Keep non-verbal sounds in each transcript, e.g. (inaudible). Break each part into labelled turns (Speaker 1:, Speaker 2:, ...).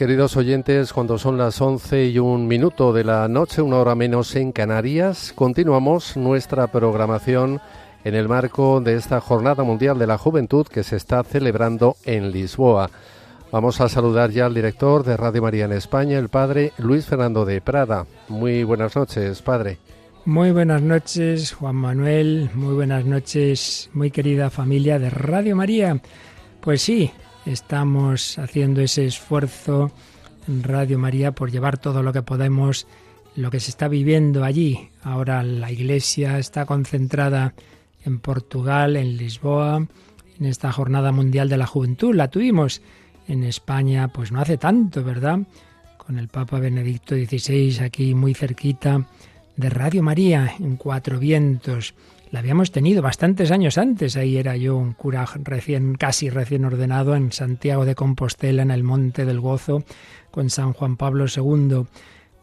Speaker 1: queridos oyentes, cuando son las 11 y un minuto de la noche, una hora menos en Canarias, continuamos nuestra programación en el marco de esta Jornada Mundial de la Juventud que se está celebrando en Lisboa. Vamos a saludar ya al director de Radio María en España, el padre Luis Fernando de Prada. Muy buenas noches, padre.
Speaker 2: Muy buenas noches, Juan Manuel. Muy buenas noches, muy querida familia de Radio María. Pues sí, estamos haciendo ese esfuerzo en Radio María por llevar todo lo que podemos, lo que se está viviendo allí. Ahora la Iglesia está concentrada en Portugal, en Lisboa, en esta Jornada Mundial de la Juventud. La tuvimos en España, pues no hace tanto, ¿verdad? Con el Papa Benedicto XVI aquí muy cerquita de Radio María en Cuatro Vientos. La habíamos tenido bastantes años antes. Ahí era yo un cura recién, casi recién ordenado en Santiago de Compostela, en el Monte del Gozo, con San Juan Pablo II.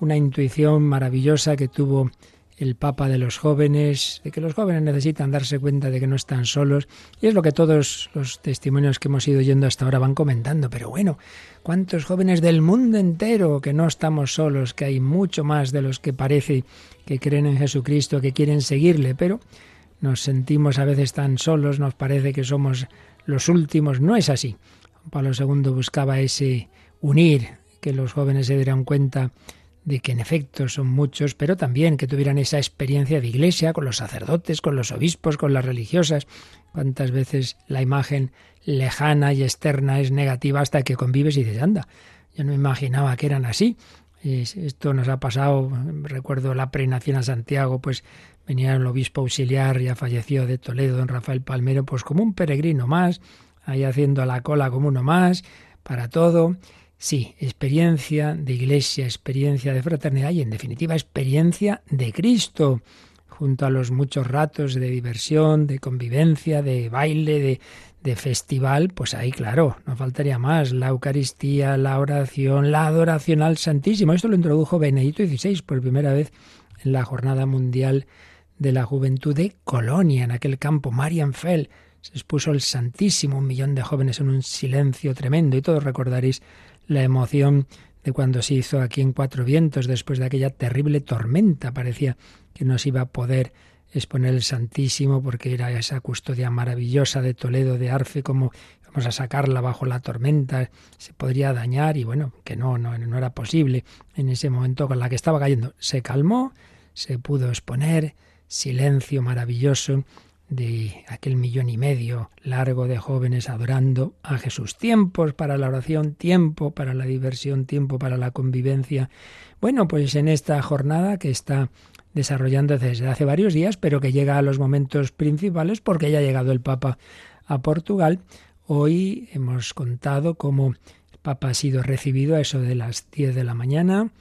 Speaker 2: Una intuición maravillosa que tuvo el Papa de los jóvenes, de que los jóvenes necesitan darse cuenta de que no están solos, y es lo que todos los testimonios que hemos ido yendo hasta ahora van comentando. Pero bueno, ¿cuántos jóvenes del mundo entero que no estamos solos, que hay mucho más de los que parece que creen en Jesucristo, que quieren seguirle, pero nos sentimos a veces tan solos, nos parece que somos los últimos. No es así. Pablo II buscaba ese unir, que los jóvenes se dieran cuenta de que en efecto son muchos, pero también que tuvieran esa experiencia de iglesia con los sacerdotes, con los obispos, con las religiosas. Cuántas veces la imagen lejana y externa es negativa hasta que convives y dices, anda, yo no imaginaba que eran así. Esto nos ha pasado, recuerdo la preinación a Santiago, pues venía el obispo auxiliar, ya falleció de Toledo, don Rafael Palmero, pues como un peregrino más, ahí haciendo la cola como uno más, para todo. Sí, experiencia de iglesia, experiencia de fraternidad y en definitiva experiencia de Cristo, junto a los muchos ratos de diversión, de convivencia, de baile, de, festival, pues ahí claro, no faltaría más, la Eucaristía, la oración, la adoración al Santísimo. Esto lo introdujo Benedicto XVI por primera vez en la Jornada Mundial de la Juventud de Colonia, en aquel campo, Marianfeld. Se expuso el Santísimo, un millón de jóvenes en un silencio tremendo, y todos recordaréis la emoción de cuando se hizo aquí en Cuatro Vientos, después de aquella terrible tormenta. Parecía que no se iba a poder exponer el Santísimo porque era esa custodia maravillosa de Toledo, de Arfe, como vamos a sacarla bajo la tormenta, se podría dañar y bueno, que no, no, no era posible en ese momento con la que estaba cayendo. Se calmó, se pudo exponer, silencio maravilloso de aquel millón y medio largo de jóvenes adorando a Jesús. Tiempos para la oración, tiempo para la diversión, tiempo para la convivencia. Bueno, pues en esta jornada que está desarrollando desde hace varios días, pero que llega a los momentos principales porque ya ha llegado el Papa a Portugal, hoy hemos contado cómo el Papa ha sido recibido a eso de las 10 de la mañana,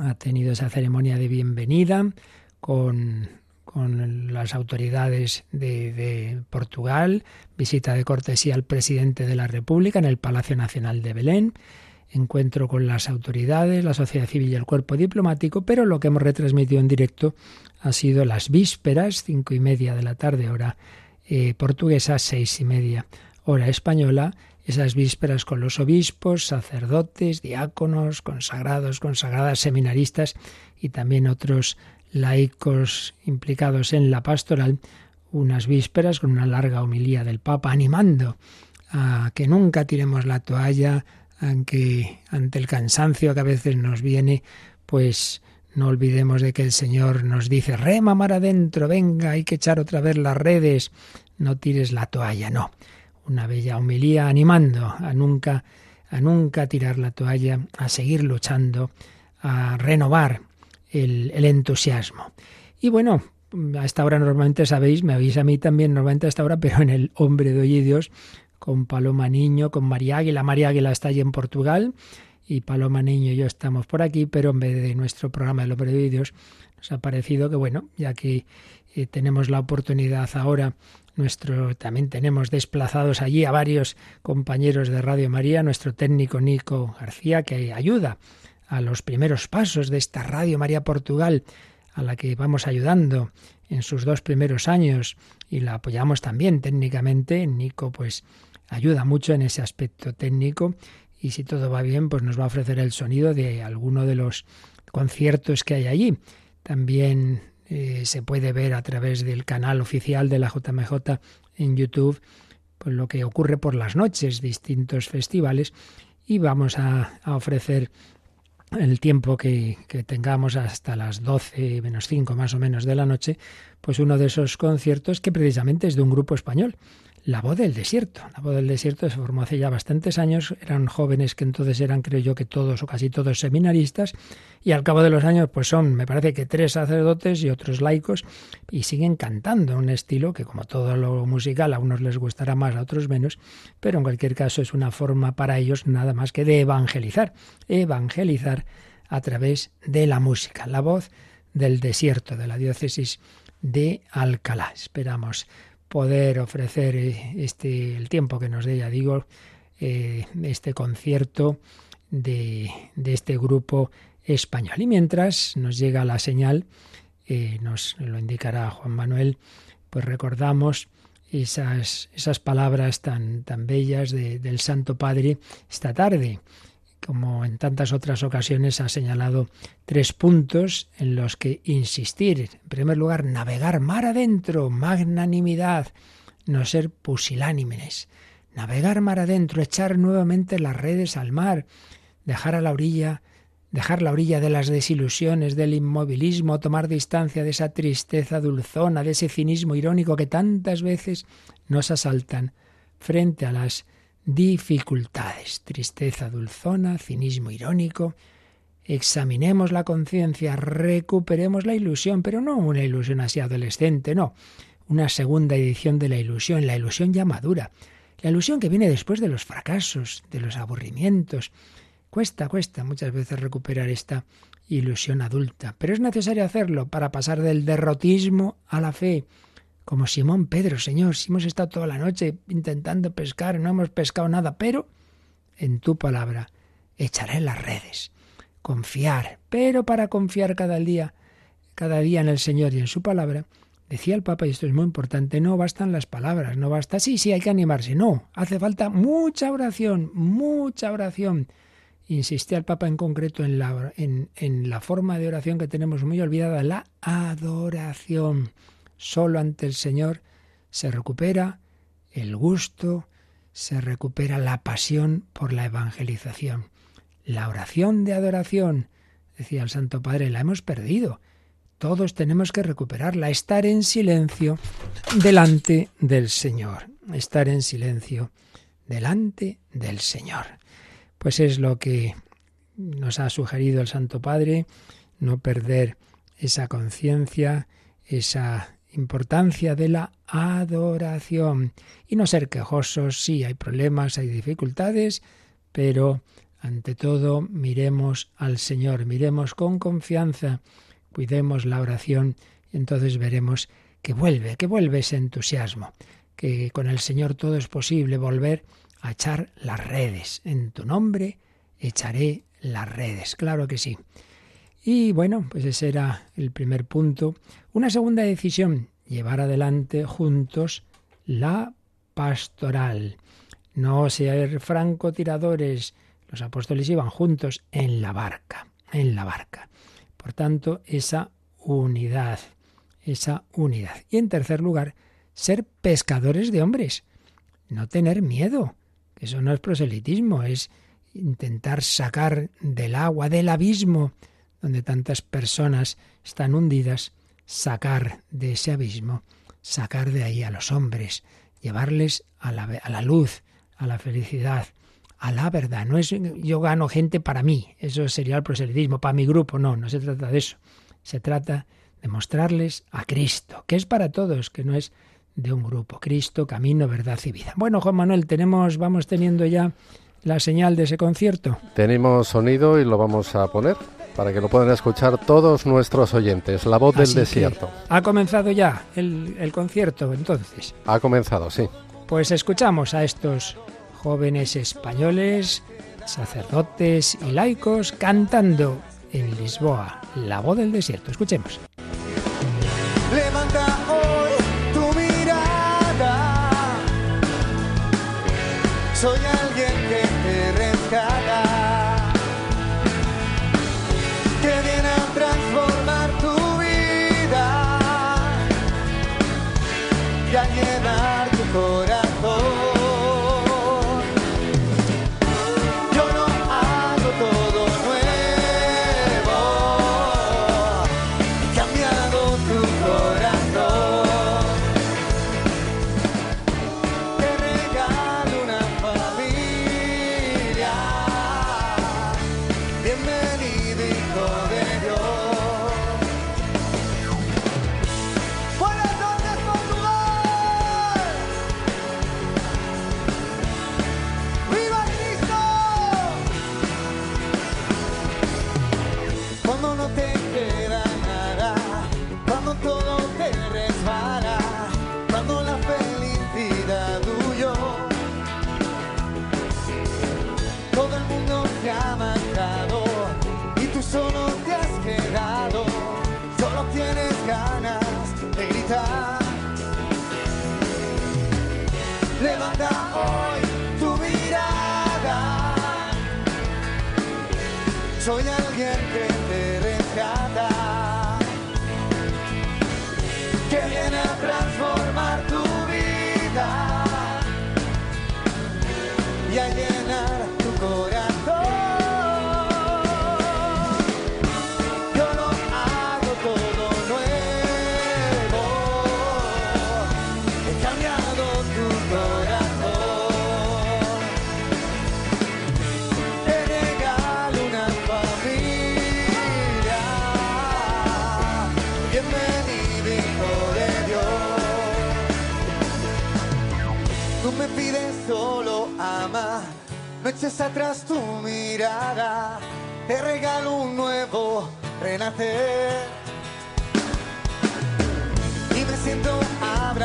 Speaker 2: ha tenido esa ceremonia de bienvenida con con las autoridades de, Portugal, visita de cortesía al presidente de la República en el Palacio Nacional de Belén, encuentro con las autoridades, la sociedad civil y el cuerpo diplomático, pero lo que hemos retransmitido en directo ha sido las vísperas, cinco y media de la tarde, hora eh, portuguesa, seis y media, hora española, esas vísperas con los obispos, sacerdotes, diáconos, consagrados, consagradas, seminaristas y también otros laicos implicados en la pastoral, unas vísperas con una larga homilía del Papa animando a que nunca tiremos la toalla, aunque ante el cansancio que a veces nos viene, pues no olvidemos de que el Señor nos dice, rema mar adentro, venga, hay que echar otra vez las redes, no tires la toalla, no. Una bella homilía animando a nunca, a nunca tirar la toalla, a seguir luchando, a renovar el, entusiasmo. Y bueno, a esta hora normalmente sabéis, me avisa a mí también normalmente a esta hora, pero en el Hombre de Hoy y Dios, con Paloma Niño, con María Águila. María Águila está allí en Portugal y Paloma Niño y yo estamos por aquí, pero en vez de nuestro programa del Hombre de Hoy y Dios, nos ha parecido que, bueno, ya que eh, tenemos la oportunidad ahora nuestro también tenemos desplazados allí a varios compañeros de Radio María, nuestro técnico Nico García que ayuda a los primeros pasos de esta Radio María Portugal a la que vamos ayudando en sus dos primeros años y la apoyamos también técnicamente. Nico pues ayuda mucho en ese aspecto técnico y si todo va bien pues nos va a ofrecer el sonido de alguno de los conciertos que hay allí. También eh, se puede ver a través del canal oficial de la JMJ en YouTube pues lo que ocurre por las noches, distintos festivales y vamos a, a ofrecer el tiempo que, que, tengamos hasta las 12 menos 5 más o menos de la noche, pues uno de esos conciertos que precisamente es de un grupo español, la voz del desierto. La voz del desierto se formó hace ya bastantes años. Eran jóvenes que entonces eran, creo yo, que todos o casi todos seminaristas. Y al cabo de los años, pues son, me parece que tres sacerdotes y otros laicos. Y siguen cantando un estilo que, como todo lo musical, a unos les gustará más, a otros menos. Pero en cualquier caso es una forma para ellos nada más que de evangelizar. Evangelizar a través de la música. La voz del desierto, de la diócesis de Alcalá. Esperamos poder ofrecer eh, este el tiempo que nos dé, ya digo, eh, este concierto de, de, este grupo español. Y mientras nos llega la señal, eh, nos lo indicará Juan Manuel, pues recordamos esas, esas palabras tan, tan bellas de, del Santo Padre esta tarde como en tantas otras ocasiones, ha señalado tres puntos en los que insistir. En primer lugar, navegar mar adentro, magnanimidad, no ser pusilánimes. Navegar mar adentro, echar nuevamente las redes al mar, dejar a la orilla, dejar la orilla de las desilusiones, del inmovilismo, tomar distancia de esa tristeza dulzona, de ese cinismo irónico que tantas veces nos asaltan frente a las dificultades, tristeza dulzona, cinismo irónico. Examinemos la conciencia, recuperemos la ilusión, pero no una ilusión así adolescente, no, una segunda edición de la ilusión, la ilusión ya madura, la ilusión que viene después de los fracasos, de los aburrimientos. Cuesta, cuesta muchas veces recuperar esta ilusión adulta, pero es necesario hacerlo para pasar del derrotismo a la fe, como Simón Pedro, Señor, si hemos estado toda la noche intentando pescar, no hemos pescado nada, pero en tu palabra echaré las redes. Confiar, pero para confiar cada día, cada día en el Señor y en su palabra, decía el Papa, y esto es muy importante, no bastan las palabras, no basta, sí, sí, hay que animarse, no, hace falta mucha oración, mucha oración. Insistía el Papa en concreto en la, en, en la forma de oración que tenemos muy olvidada, la adoración. Solo ante el Señor se recupera el gusto, se recupera la pasión por la evangelización. La oración de adoración, decía el Santo Padre, la hemos perdido. Todos tenemos que recuperarla, estar en silencio delante del Señor, estar en silencio delante del Señor. Pues es lo que nos ha sugerido el Santo Padre, no perder esa conciencia, esa importancia de la adoración y no ser quejosos, sí hay problemas, hay dificultades, pero ante todo miremos al Señor, miremos con confianza, cuidemos la oración y entonces veremos que vuelve, que vuelve ese entusiasmo, que con el Señor todo es posible, volver a echar las redes. En tu nombre echaré las redes, claro que sí. Y bueno, pues ese era el primer punto. Una segunda decisión, llevar adelante juntos la pastoral. No ser francotiradores. Los apóstoles iban juntos en la barca, en la barca. Por tanto, esa unidad, esa unidad. Y en tercer lugar, ser pescadores de hombres. No tener miedo. Eso no es proselitismo, es intentar sacar del agua, del abismo, donde tantas personas están hundidas, sacar de ese abismo, sacar de ahí a los hombres, llevarles a la, a la luz, a la felicidad, a la verdad. No es yo gano gente para mí, eso sería el proselitismo, para mi grupo, no, no se trata de eso. Se trata de mostrarles a Cristo, que es para todos, que no es de un grupo. Cristo, camino, verdad y vida. Bueno, Juan Manuel, tenemos, vamos teniendo ya la señal de ese concierto.
Speaker 1: Tenemos sonido y lo vamos a poner. Para que lo puedan escuchar todos nuestros oyentes. La voz del desierto.
Speaker 2: Ha comenzado ya el, el concierto, entonces.
Speaker 1: Ha comenzado, sí.
Speaker 2: Pues escuchamos a estos jóvenes españoles, sacerdotes y laicos cantando en Lisboa, la voz del desierto. Escuchemos.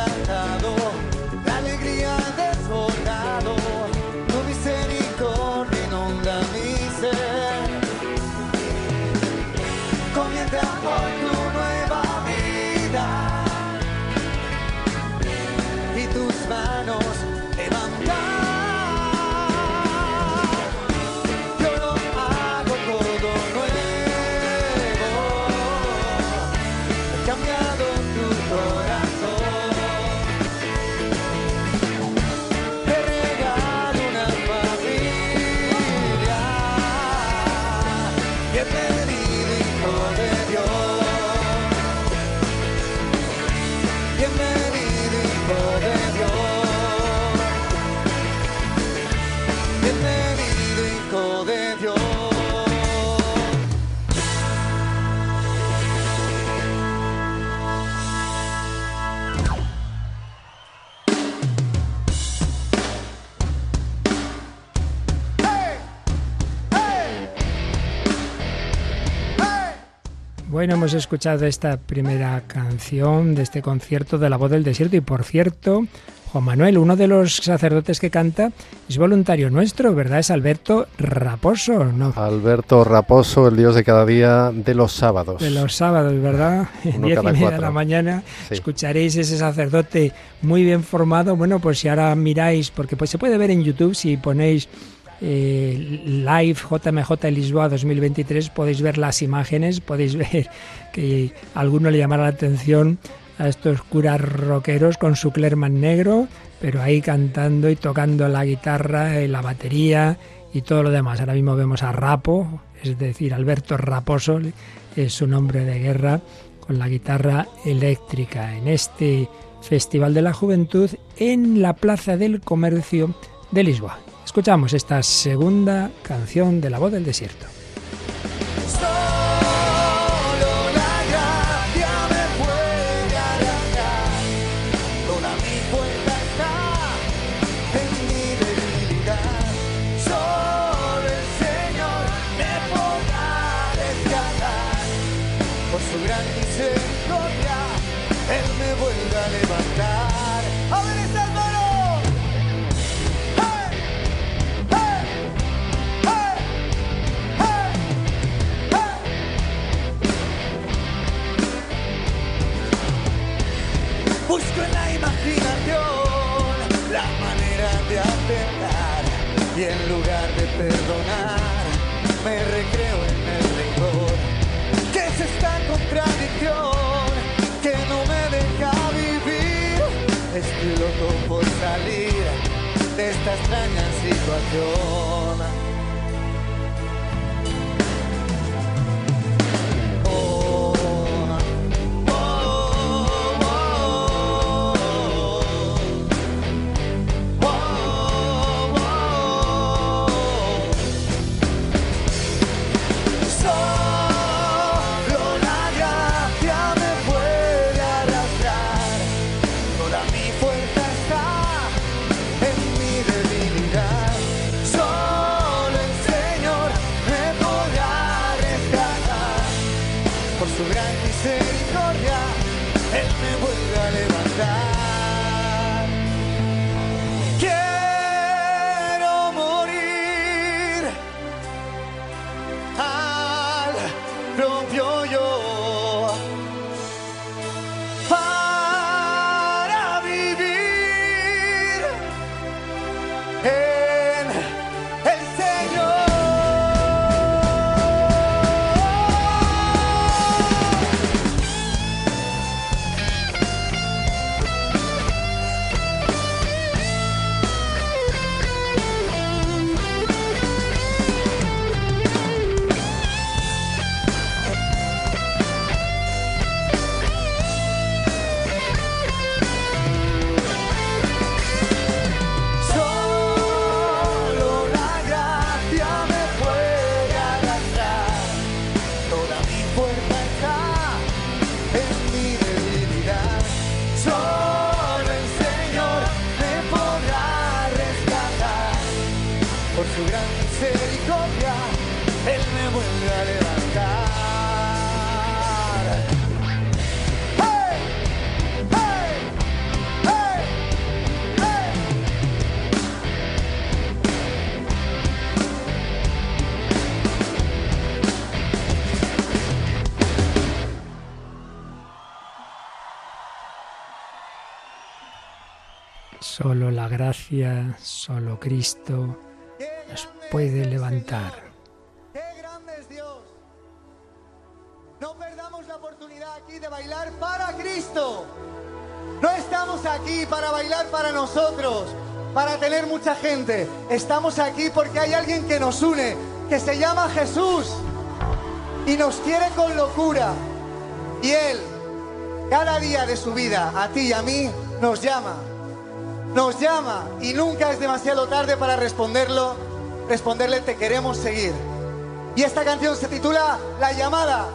Speaker 3: Abrazado, la
Speaker 2: Bueno, hemos escuchado esta primera canción de este concierto de la voz del desierto y por cierto, Juan Manuel, uno de los sacerdotes que canta, es voluntario nuestro, ¿verdad? Es Alberto Raposo, ¿no?
Speaker 1: Alberto Raposo, el Dios de cada día de los sábados.
Speaker 2: De los sábados, ¿verdad?
Speaker 1: Uno
Speaker 2: Diez y media de
Speaker 1: cuatro.
Speaker 2: la mañana
Speaker 1: Sí.
Speaker 2: escucharéis ese sacerdote muy bien formado. Bueno, pues si ahora miráis, porque pues se puede ver en YouTube si ponéis eh, live JMJ Lisboa 2023, podéis ver las imágenes, podéis (laughs) ver que alguno le llamará la atención a estos curas rockeros con su clerman negro, pero ahí cantando y tocando la guitarra, y la batería y todo lo demás. Ahora mismo vemos a Rapo, es decir, Alberto Raposo, es su nombre de guerra, con la guitarra eléctrica en este Festival de la Juventud en la Plaza del Comercio de Lisboa. Escuchamos esta segunda canción de La Voz del Desierto.
Speaker 3: Esta extraña situación. Gracia, solo
Speaker 2: Cristo nos puede levantar.
Speaker 3: ¡Qué grande es Dios! No perdamos la oportunidad aquí de bailar para Cristo. No estamos aquí para bailar para nosotros, para tener mucha gente. Estamos aquí porque hay alguien que nos une, que se llama Jesús y nos quiere con locura. Y Él, cada día de su vida, a ti y a mí, nos llama. Nos llama y nunca es demasiado tarde para responderlo, responderle te queremos seguir. Y esta canción se titula La llamada.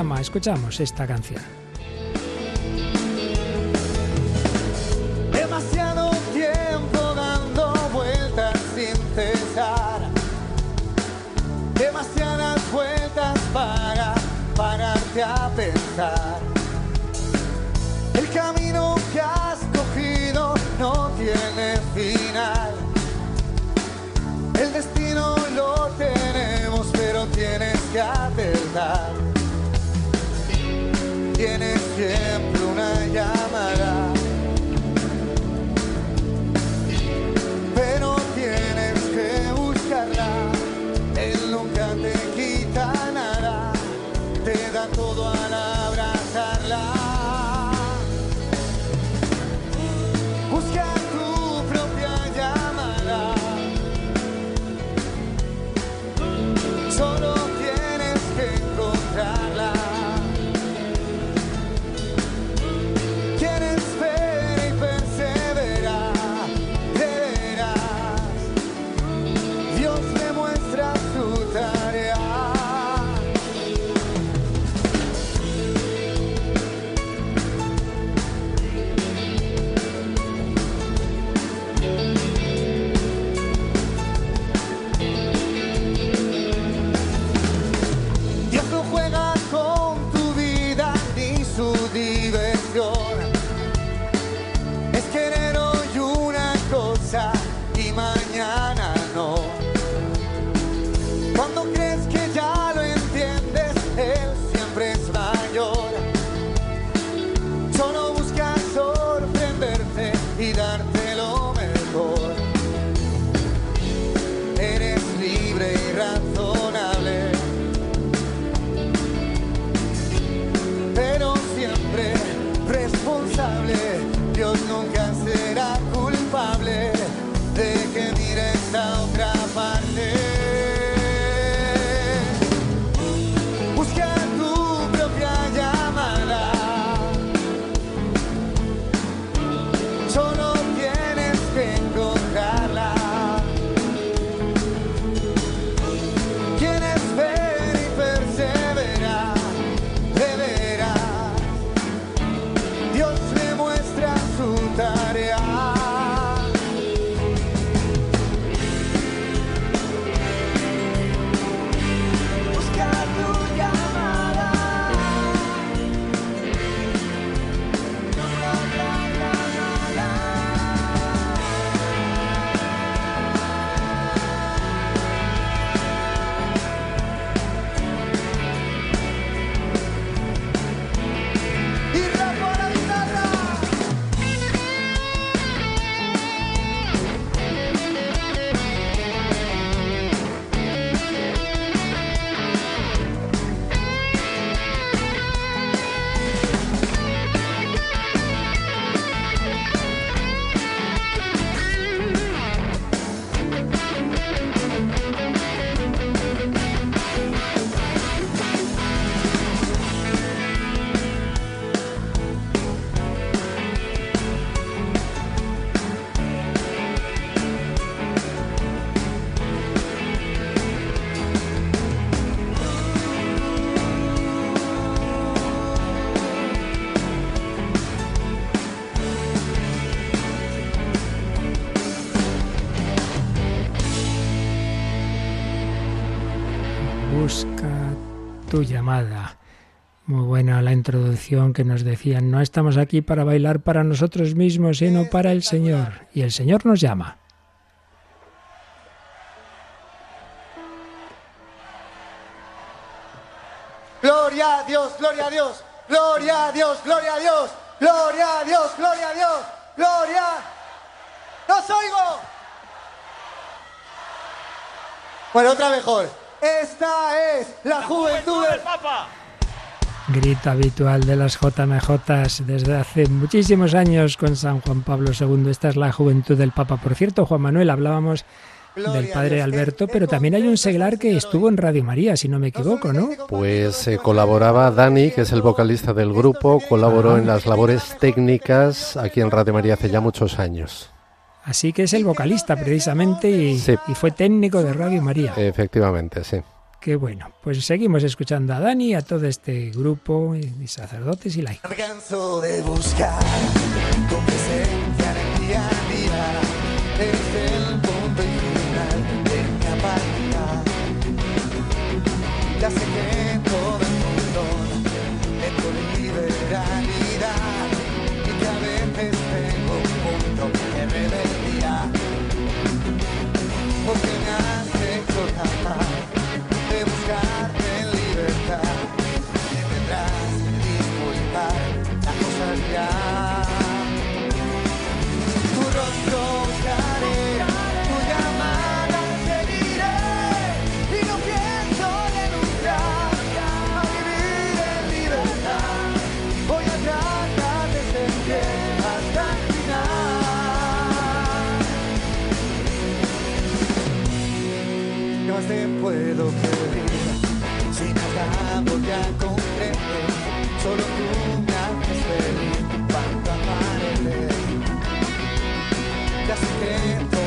Speaker 2: Llama. Escuchamos esta canción.
Speaker 3: Demasiado tiempo dando vueltas sin cesar. Demasiadas vueltas para pararte a pensar. El camino que has cogido no tiene final. El destino lo tenemos, pero tienes que acertar. Tienes
Speaker 2: llamada. Muy buena la introducción que nos decían, no estamos aquí para bailar para nosotros mismos, sino para el Señor. Y el Señor nos llama.
Speaker 3: Gloria a Dios, gloria a Dios, gloria a Dios, gloria a Dios, gloria a Dios, gloria a Dios, gloria. ¡Los oigo! Bueno, otra mejor. Esta es la juventud del Papa.
Speaker 2: Grito habitual de las JMJ desde hace muchísimos años con San Juan Pablo II. Esta es la juventud del Papa. Por cierto, Juan Manuel, hablábamos del padre Alberto, pero también hay un seglar que estuvo en Radio María, si no me equivoco, ¿no?
Speaker 1: Pues eh, colaboraba Dani, que es el vocalista del grupo, colaboró en las labores técnicas aquí en Radio María hace ya muchos años.
Speaker 2: Así que es el vocalista precisamente y, y fue técnico de Radio María.
Speaker 1: Efectivamente, sí.
Speaker 2: Qué bueno. Pues seguimos escuchando a Dani, a todo este grupo de sacerdotes y laicos.
Speaker 3: de buscar tu presencia en el día a día. Eres el punto y final de mi apatía. Ya sé que todo ha, (laughs) ha. Te puedo pedir? Si nada voy a comprender, solo tú me haces feliz cuando apareces. Ya sé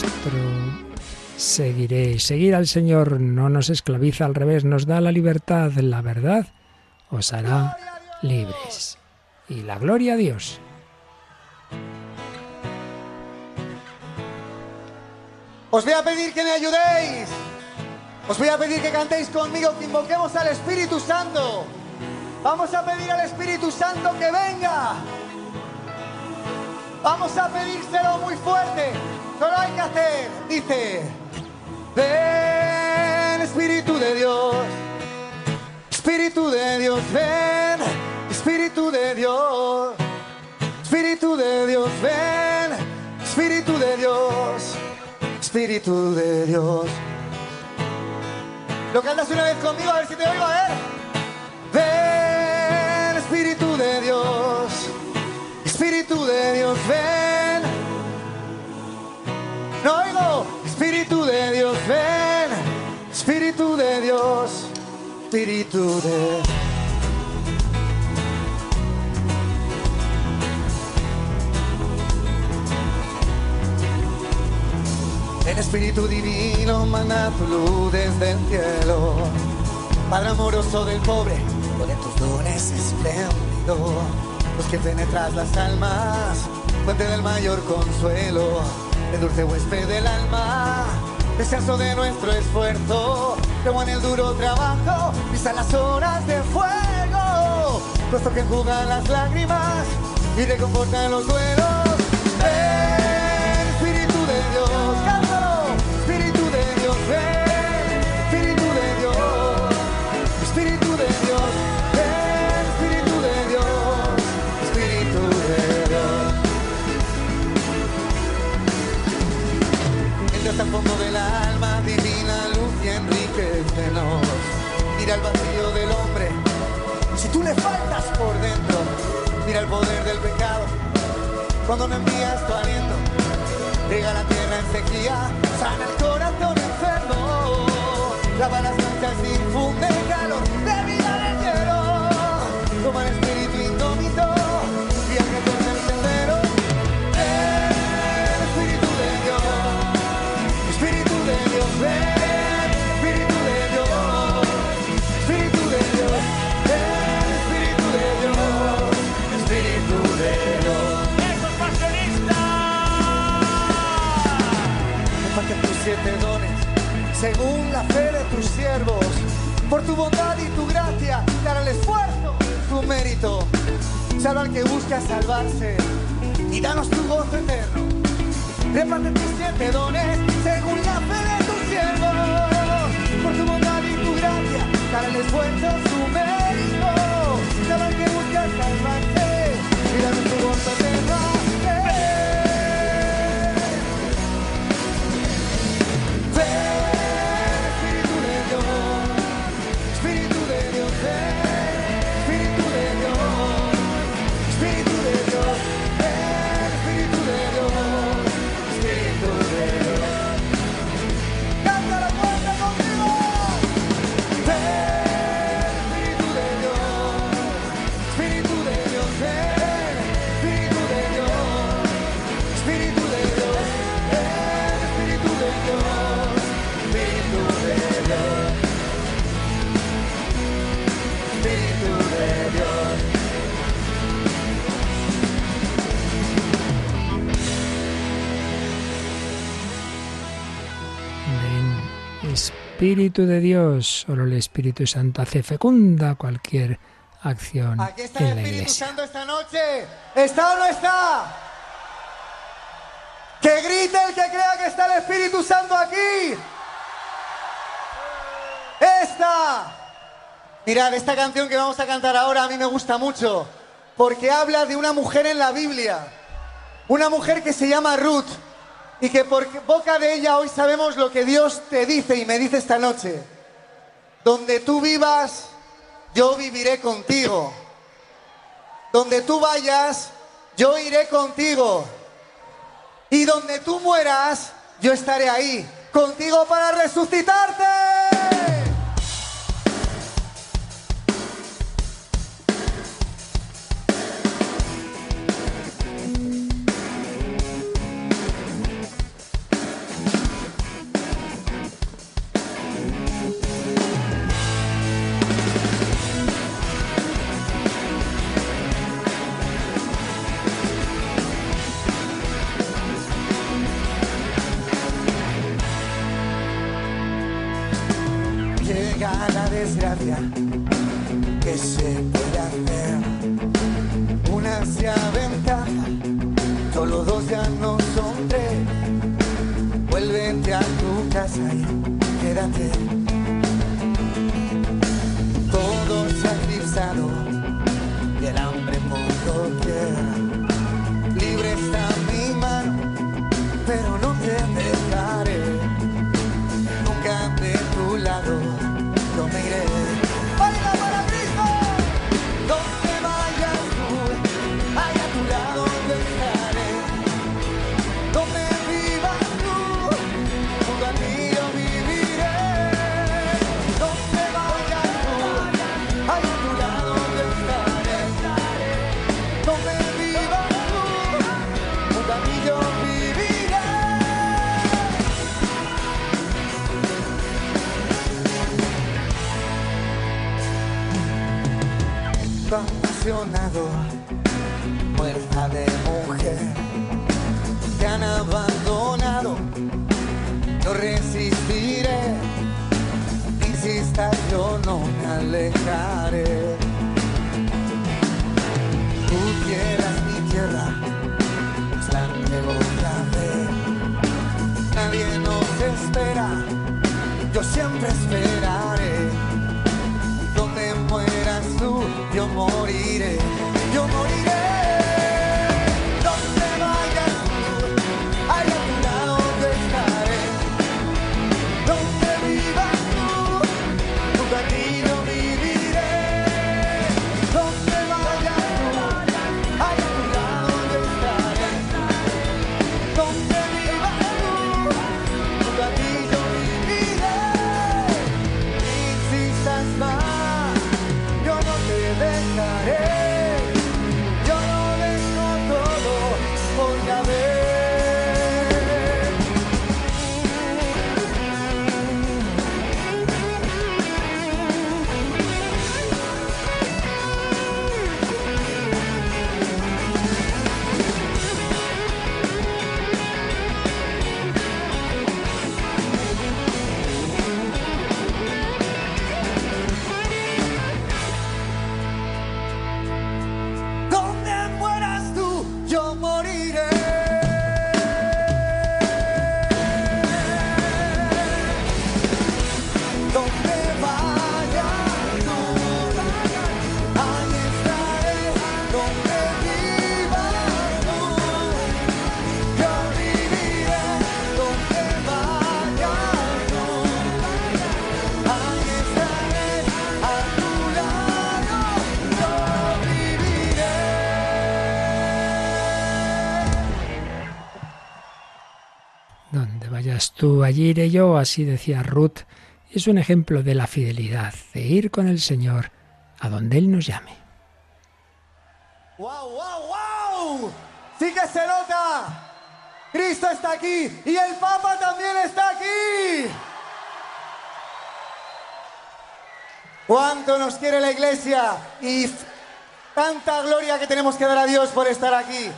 Speaker 3: Tu rostro seguiré.
Speaker 2: Seguir al Señor no nos esclaviza, al revés, nos da la libertad. La verdad os hará libres. Y la gloria a Dios.
Speaker 3: Os voy a pedir que me ayudéis. Os voy a pedir que cantéis conmigo, que invoquemos al Espíritu Santo. Vamos a pedir al Espíritu Santo que venga. Vamos a pedírselo muy fuerte. Solo hay que hacer, dice, ven Espíritu de Dios. Espíritu de Dios, ven. Espíritu de Dios. Espíritu de Dios, ven. Espíritu de Dios. Espíritu de Dios. Lo cantas una vez conmigo, a ver si te oigo, a ver. Ven, Espíritu de Dios. de Dios, ven. Oigo, Espíritu de Dios, ven. Espíritu de Dios, Espíritu de El Espíritu Divino manda tu luz desde el cielo. Padre amoroso del pobre, de tus dones espléndido. Los que penetras las almas, fuente del mayor consuelo. El dulce huésped del alma, descanso de nuestro esfuerzo. Luego en el duro trabajo, pisa las horas de fuego. Puesto que enjugan las lágrimas y reconfortan los duelos. Ven, Espíritu de Dios, le faltas por dentro, mira el poder del pecado. Cuando no envías tu aliento, riega la tierra en sequía, sana el corazón enfermo, lava las manchas y infunde calor de vida del cielo. Toma siete dones según la fe de tus siervos. Por tu bondad y tu gracia, dar el esfuerzo, tu mérito. Salva al que busca salvarse y danos tu gozo eterno. Reparte tus siete dones según la fe de tus siervos. Por tu bondad y tu gracia, dar el esfuerzo, su mérito. Salva al que busca salvarse Espíritu de Dios,
Speaker 2: solo el Espíritu Santo hace fecunda cualquier acción
Speaker 3: Aquí está
Speaker 2: en
Speaker 3: el
Speaker 2: la
Speaker 3: Espíritu
Speaker 2: iglesia.
Speaker 3: Santo esta noche. ¿Está o no está? Que grite el que crea que está el Espíritu Santo aquí. Esta. Mirad, esta canción que vamos a cantar ahora a mí me gusta mucho. Porque habla de una mujer en la Biblia. Una mujer que se llama Ruth. Y que por boca de ella hoy sabemos lo que Dios te dice y me dice esta noche. Donde tú vivas, yo viviré contigo. Donde tú vayas, yo iré contigo. Y donde tú mueras, yo estaré ahí, contigo para resucitarte. Llega la desgracia que se puede hacer. Una se aventaja, solo dos ya no son tres. Vuélvete a tu casa y quédate. Todo se ha eclipsado apasionado, fuerza de mujer, te han abandonado, no resistiré, insistas, yo no me alejaré. Tú,
Speaker 2: allí iré yo, así decía Ruth. Es un ejemplo de la fidelidad, de ir con el Señor a donde Él nos llame.
Speaker 3: ¡Wow, wow, wow! ¡Sí que se nota! Cristo está aquí y el Papa también está aquí. ¿Cuánto nos quiere la iglesia? Y tanta gloria que tenemos que dar a Dios por estar aquí.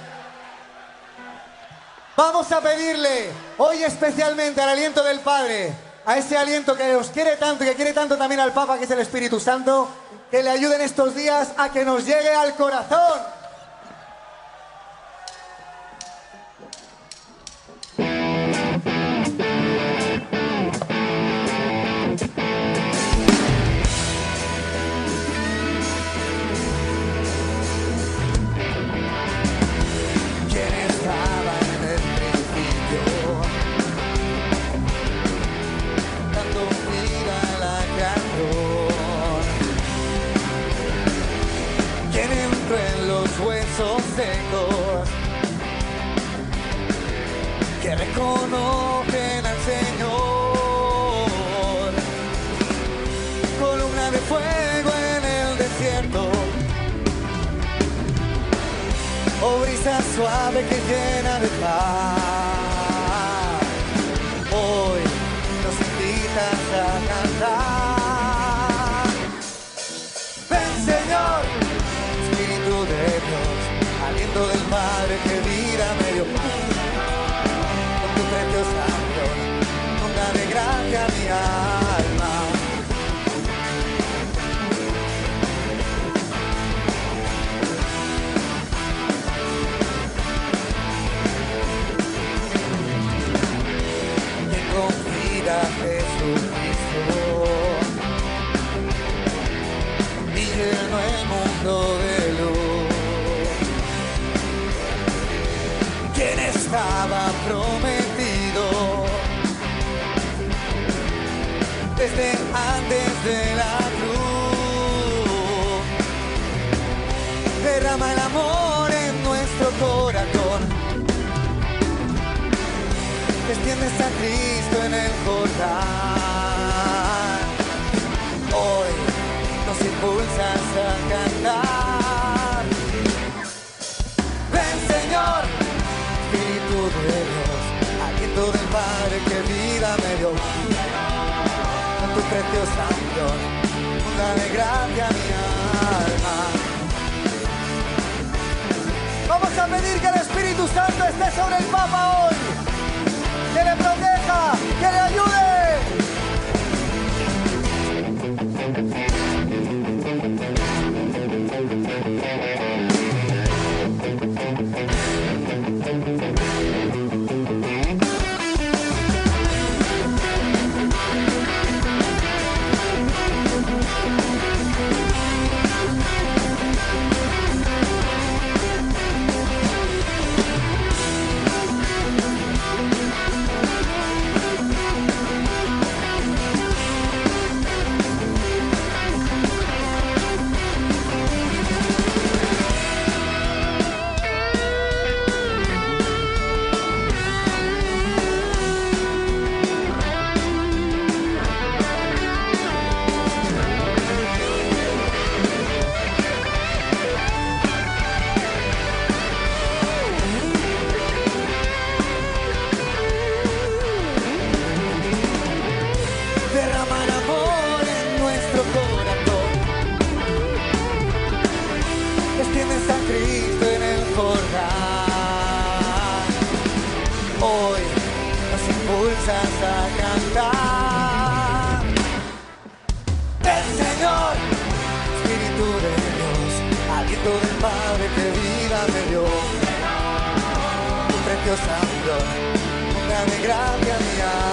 Speaker 3: Vamos a pedirle hoy especialmente al aliento del Padre, a ese aliento que os quiere tanto y que quiere tanto también al Papa, que es el Espíritu Santo, que le ayuden estos días a que nos llegue al corazón. Que reconocen al Señor. Columna de fuego en el desierto o brisa suave que llena de paz. Hoy nos invitas a cantar. Ven Señor, Espíritu de Dios, aliento del estaba prometido desde antes de la cruz derrama el amor en nuestro corazón extiendes a Cristo en el Jordán. Hoy nos impulsas a cantar. Ven Señor, me dio a tu preciosa flor, dale gracia a mi alma. Vamos a pedir que el Espíritu Santo esté sobre el Papa hoy, que le proteja, que le ayude. Flor, una de gracia mi alma.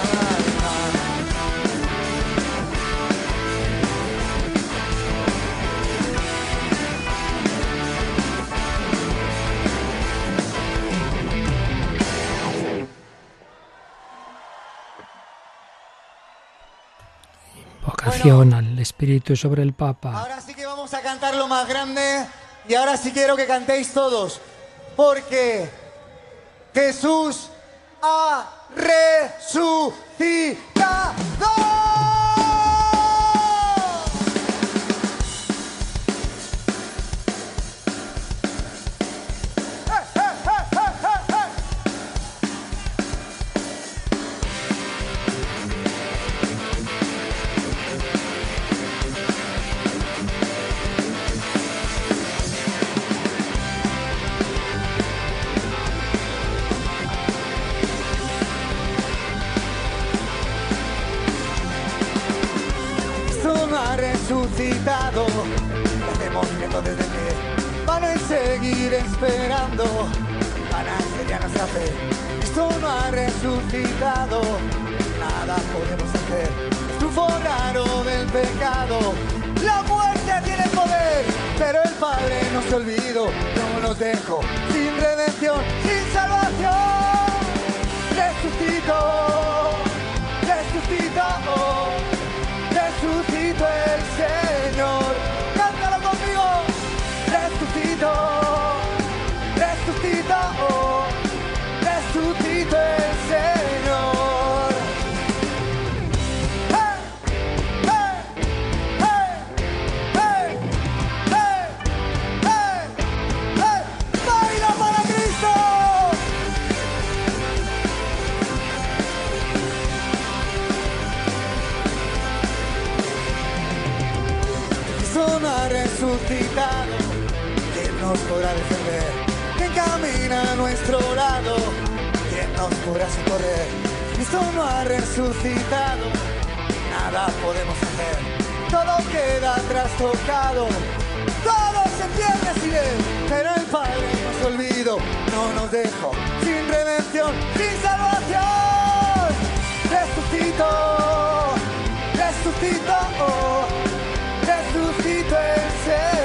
Speaker 2: Vocación al Espíritu sobre el Papa.
Speaker 3: Ahora sí que vamos a cantar lo más grande y ahora sí quiero que cantéis todos, porque Jesús ha resucitado. Pero el Padre no se olvidó. No nos dejó sin redención, sin salvación. Resucitó, resucitó. Resucitó el Señor. A nuestro lado? ¿Quién nos podrá socorrer? Cristo no ha resucitado, nada podemos hacer. Todo queda trastocado, todo se pierde sin él. Pero el Padre nos olvidó, no nos dejó sin redención, sin salvación. Resucitó, resucitó, resucitó el Señor.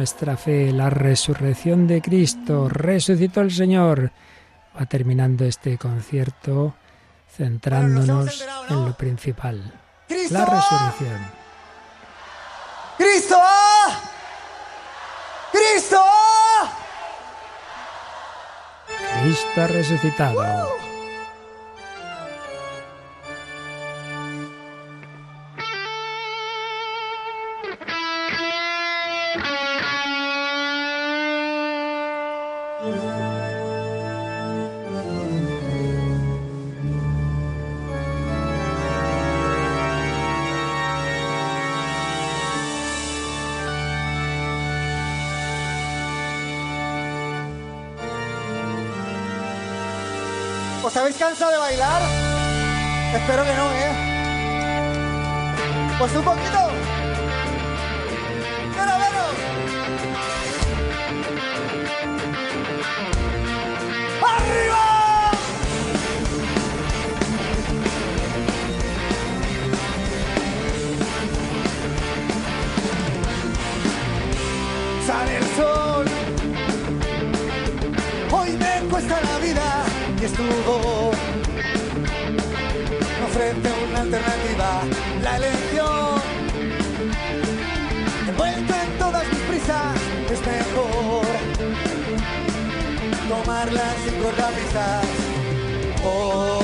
Speaker 2: Nuestra fe, la resurrección de Cristo, resucitó el Señor. Va terminando este concierto centrándonos en lo principal, la resurrección.
Speaker 3: ¡Cristo! ¡Cristo!
Speaker 2: Cristo ha resucitado.
Speaker 3: ¿Os cansado de bailar? Espero que no, ¿eh? Pues un poquito. Y estuvo no a una alternativa la elección. Envuelto en todas mis prisas es mejor tomarlas sin oh, oh,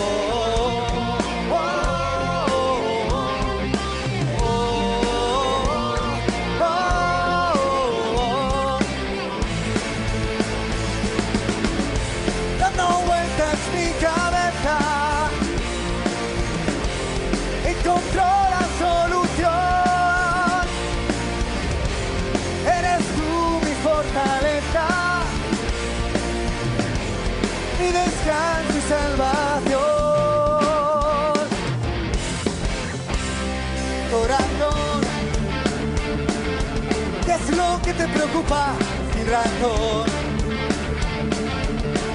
Speaker 3: salvación. Corazón, ¿qué es lo que te preocupa sin razón?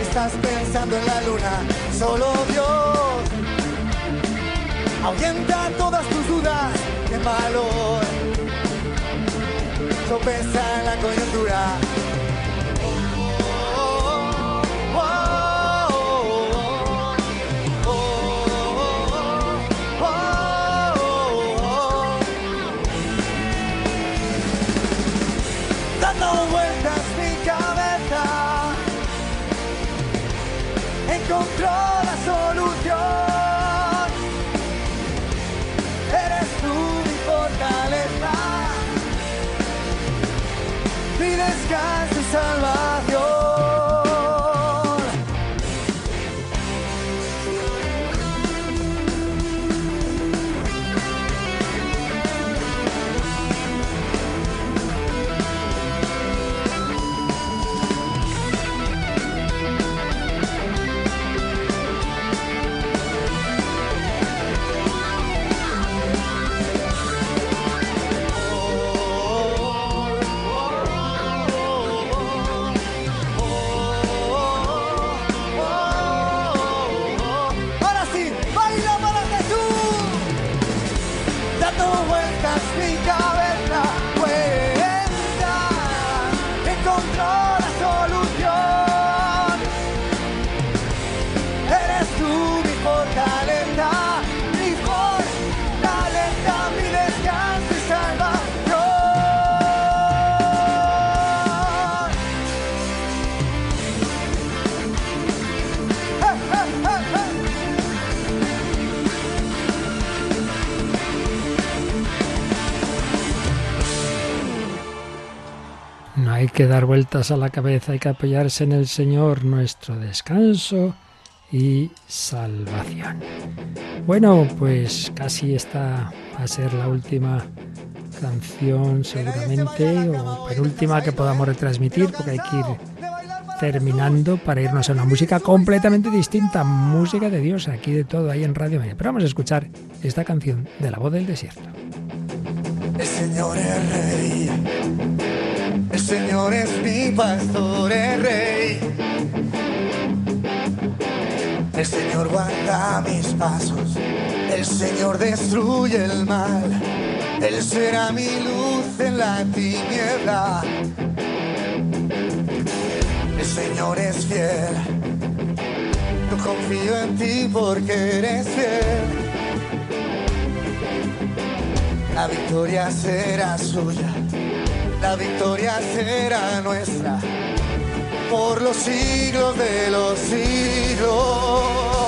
Speaker 3: estás pensando en la luna, solo Dios ahuyenta todas tus dudas de valor. Sopesa en la mi descanso y
Speaker 2: No hay que dar vueltas a la cabeza, hay que apoyarse en el Señor, nuestro descanso y salvación. Bueno, pues casi esta va a ser la última canción seguramente, o penúltima que podamos retransmitir, porque hay que ir terminando para irnos a una música completamente distinta, música de Dios, aquí de todo, ahí en Radio María. Pero vamos a escuchar esta canción de La Voz del Desierto.
Speaker 3: El Señor es rey. El Señor es mi pastor, es rey. El Señor guarda mis pasos, el Señor destruye el mal. Él será mi luz en la tiniebla. El Señor es fiel. Yo confío en ti porque eres fiel. La victoria será suya. La victoria será nuestra por los siglos de los siglos.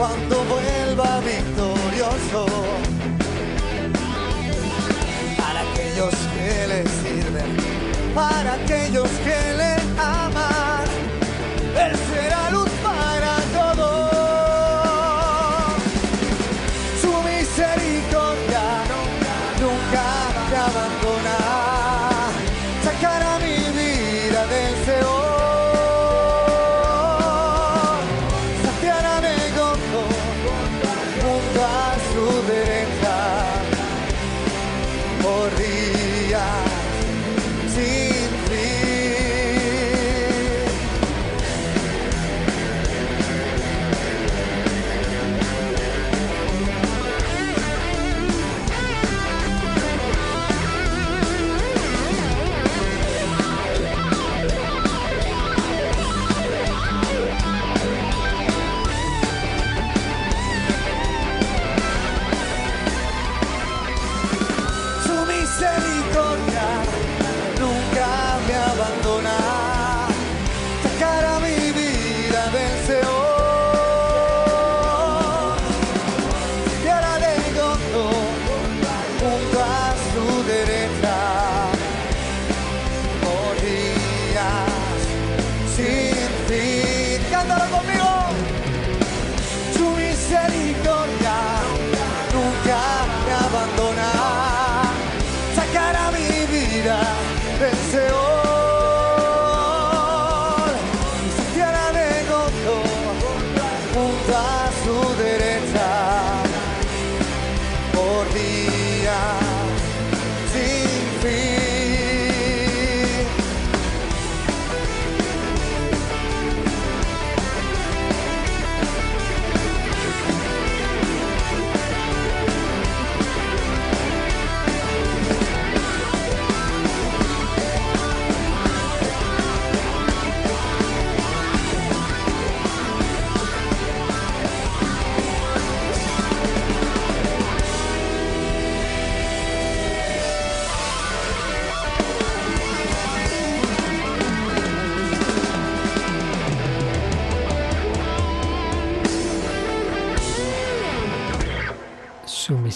Speaker 3: Cuando vuelva victorioso. Para aquellos que le sirven, para aquellos que le aman,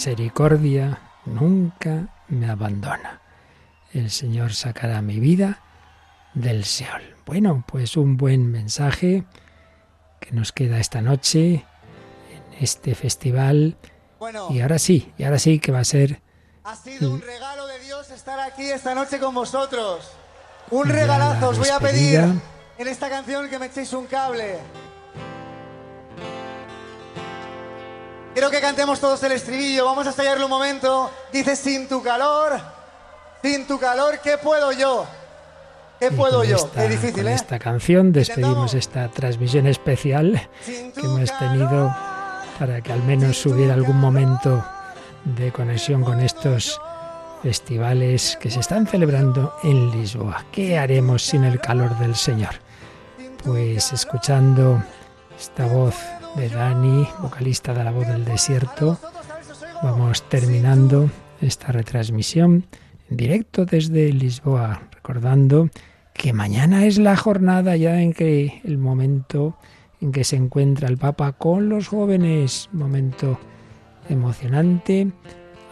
Speaker 3: misericordia nunca me abandona.
Speaker 2: El Señor sacará mi vida del Seol. Bueno, pues un buen mensaje que nos queda esta noche en este festival.
Speaker 3: Bueno,
Speaker 2: Y ahora sí, y ahora sí que va a ser
Speaker 3: ha sido un regalo de Dios estar aquí esta noche con vosotros. Un regalazo.
Speaker 2: la
Speaker 3: Os voy a pedir en esta canción que me echéis un cable. Quiero que cantemos todos el estribillo. Vamos a ensayarlo un momento. Dice, sin tu calor, sin tu calor, ¿qué puedo yo? ¿Qué puedo
Speaker 2: con
Speaker 3: yo?
Speaker 2: esta-
Speaker 3: Qué difícil,
Speaker 2: con
Speaker 3: ¿eh?
Speaker 2: esta canción despedimos esta transmisión especial que hemos tenido para que al menos hubiera algún momento de conexión con estos festivales que se están celebrando en Lisboa. ¿Qué haremos sin el calor del Señor? Pues escuchando esta voz de Dani, vocalista de La Voz del Desierto, vamos terminando esta retransmisión en directo desde Lisboa, recordando que mañana es la jornada ya en que el momento en que se encuentra el Papa con los jóvenes, momento emocionante,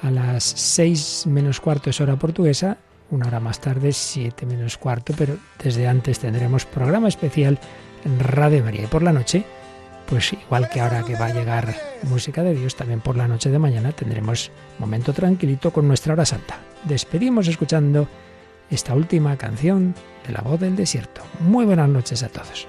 Speaker 2: a las seis menos cuarto es hora portuguesa, una hora más tarde, siete menos cuarto, pero desde antes tendremos programa especial en Radio María. Y por la noche, pues igual que ahora que va a llegar música de Dios, también por la noche de mañana tendremos momento tranquilito con nuestra hora santa. Despedimos escuchando esta última canción de la voz del desierto. Muy buenas noches a todos.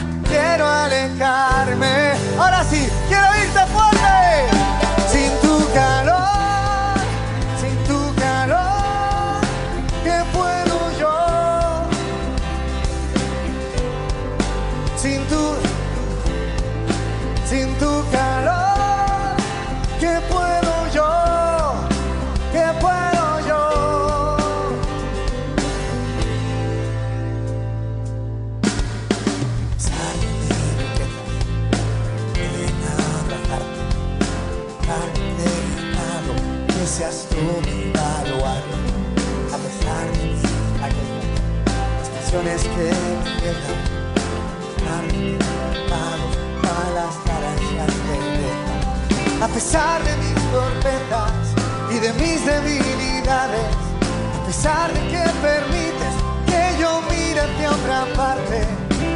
Speaker 3: quiero alejarme. Ahora sí, canciones que quedan a las caras que A pesar de mis tormentas y de mis debilidades, a pesar de que permites que yo mire hacia otra parte,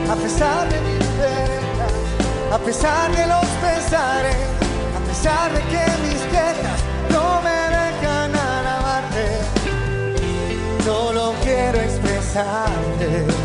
Speaker 3: a pesar de mis penas, a pesar de los pesares, a pesar de que mis quejas time.